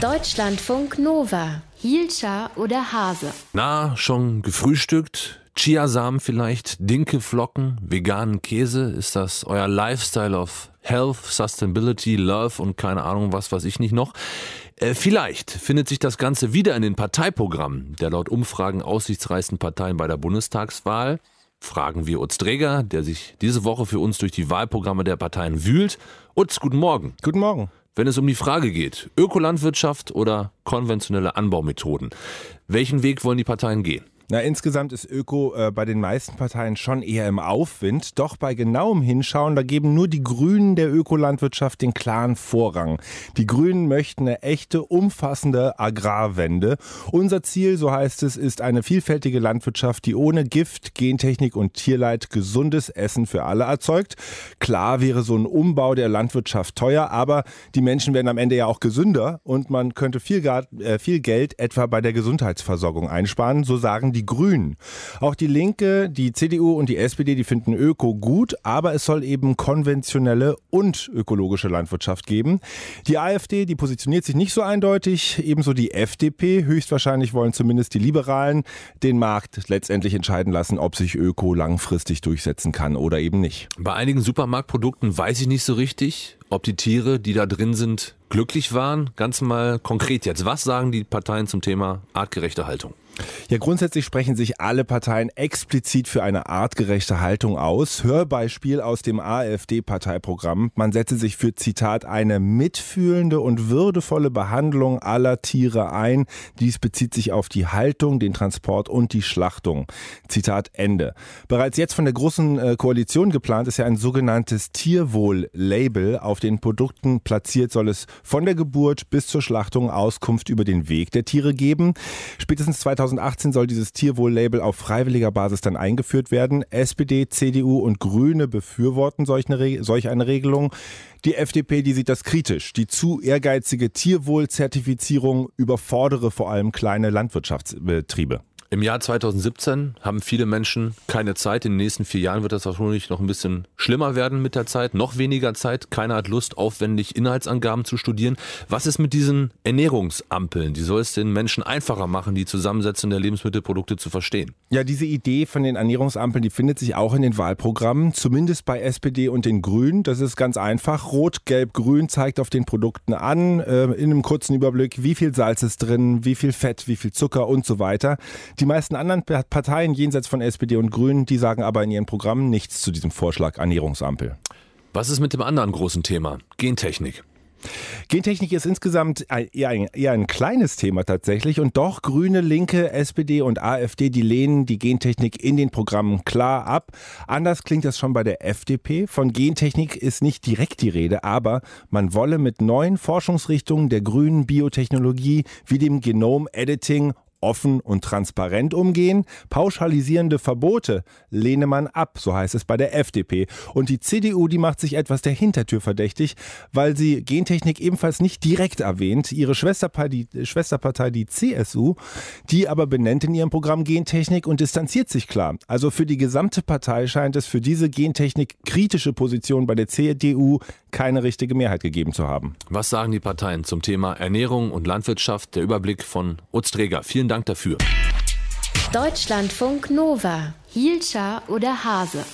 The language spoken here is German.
Deutschlandfunk Nova. Hielscher oder Hase? Na, schon gefrühstückt? Chiasamen vielleicht, Dinkeflocken, veganen Käse? Ist das euer Lifestyle of Health, Sustainability, Love und keine Ahnung was, was ich nicht noch? Äh, vielleicht findet sich das Ganze wieder in den Parteiprogrammen der laut Umfragen aussichtsreichsten Parteien bei der Bundestagswahl. Fragen wir Utz Dreger, der sich diese Woche für uns durch die Wahlprogramme der Parteien wühlt. Utz, guten Morgen. Guten Morgen. Wenn es um die Frage geht, Ökolandwirtschaft oder konventionelle Anbaumethoden, welchen Weg wollen die Parteien gehen? Na, insgesamt ist Öko äh, bei den meisten Parteien schon eher im Aufwind. Doch bei genauem Hinschauen, da geben nur die Grünen der Ökolandwirtschaft den klaren Vorrang. Die Grünen möchten eine echte, umfassende Agrarwende. Unser Ziel, so heißt es, ist eine vielfältige Landwirtschaft, die ohne Gift, Gentechnik und Tierleid gesundes Essen für alle erzeugt. Klar wäre so ein Umbau der Landwirtschaft teuer, aber die Menschen werden am Ende ja auch gesünder und man könnte viel, äh, viel Geld etwa bei der Gesundheitsversorgung einsparen, so sagen die Grünen. Auch die Linke, die CDU und die SPD, die finden Öko gut, aber es soll eben konventionelle und ökologische Landwirtschaft geben. Die AfD, die positioniert sich nicht so eindeutig, ebenso die FDP. Höchstwahrscheinlich wollen zumindest die Liberalen den Markt letztendlich entscheiden lassen, ob sich Öko langfristig durchsetzen kann oder eben nicht. Bei einigen Supermarktprodukten weiß ich nicht so richtig, ob die Tiere, die da drin sind, glücklich waren. Ganz mal konkret jetzt. Was sagen die Parteien zum Thema artgerechte Haltung? Ja, grundsätzlich sprechen sich alle Parteien explizit für eine artgerechte Haltung aus. Hörbeispiel aus dem AfD-Parteiprogramm. Man setze sich für, Zitat, eine mitfühlende und würdevolle Behandlung aller Tiere ein. Dies bezieht sich auf die Haltung, den Transport und die Schlachtung. Zitat Ende. Bereits jetzt von der Großen äh, Koalition geplant ist ja ein sogenanntes Tierwohl-Label. Auf den Produkten platziert soll es von der Geburt bis zur Schlachtung Auskunft über den Weg der Tiere geben. Spätestens 2000 2018 soll dieses Tierwohl-Label auf freiwilliger Basis dann eingeführt werden. SPD, CDU und Grüne befürworten solch eine, solch eine Regelung. Die FDP, die sieht das kritisch. Die zu ehrgeizige Tierwohlzertifizierung überfordere vor allem kleine Landwirtschaftsbetriebe. Im Jahr 2017 haben viele Menschen keine Zeit. In den nächsten vier Jahren wird das wahrscheinlich noch ein bisschen schlimmer werden mit der Zeit. Noch weniger Zeit. Keiner hat Lust, aufwendig Inhaltsangaben zu studieren. Was ist mit diesen Ernährungsampeln? Die soll es den Menschen einfacher machen, die Zusammensetzung der Lebensmittelprodukte zu verstehen. Ja, diese Idee von den Ernährungsampeln, die findet sich auch in den Wahlprogrammen, zumindest bei SPD und den Grünen. Das ist ganz einfach. Rot, Gelb, Grün zeigt auf den Produkten an, äh, in einem kurzen Überblick, wie viel Salz ist drin, wie viel Fett, wie viel Zucker und so weiter. Die die meisten anderen Parteien jenseits von SPD und Grünen, die sagen aber in ihren Programmen nichts zu diesem Vorschlag Ernährungsampel. Was ist mit dem anderen großen Thema? Gentechnik. Gentechnik ist insgesamt eher ein, eher ein, kleines Thema tatsächlich und doch Grüne, Linke, SPD und AfD, die lehnen die Gentechnik in den Programmen klar ab. Anders klingt das schon bei der FDP. Von Gentechnik ist nicht direkt die Rede, aber man wolle mit neuen Forschungsrichtungen der grünen Biotechnologie wie dem Genom-Editing offen und transparent umgehen. Pauschalisierende Verbote lehne man ab, so heißt es bei der FDP. Und die CDU, die macht sich etwas der Hintertür verdächtig, weil sie Gentechnik ebenfalls nicht direkt erwähnt. Ihre Schwesterpartei, die, Schwesterpartei, die CSU, die aber benennt in ihrem Programm Gentechnik und distanziert sich klar. Also für die gesamte Partei scheint es für diese Gentechnik kritische Position bei der CDU keine richtige Mehrheit gegeben zu haben. Was sagen die Parteien zum Thema Ernährung und Landwirtschaft? Der Überblick von Utz Träger. Vielen Dank. Dank dafür. Deutschlandfunk Nova. Hielscher oder Hase?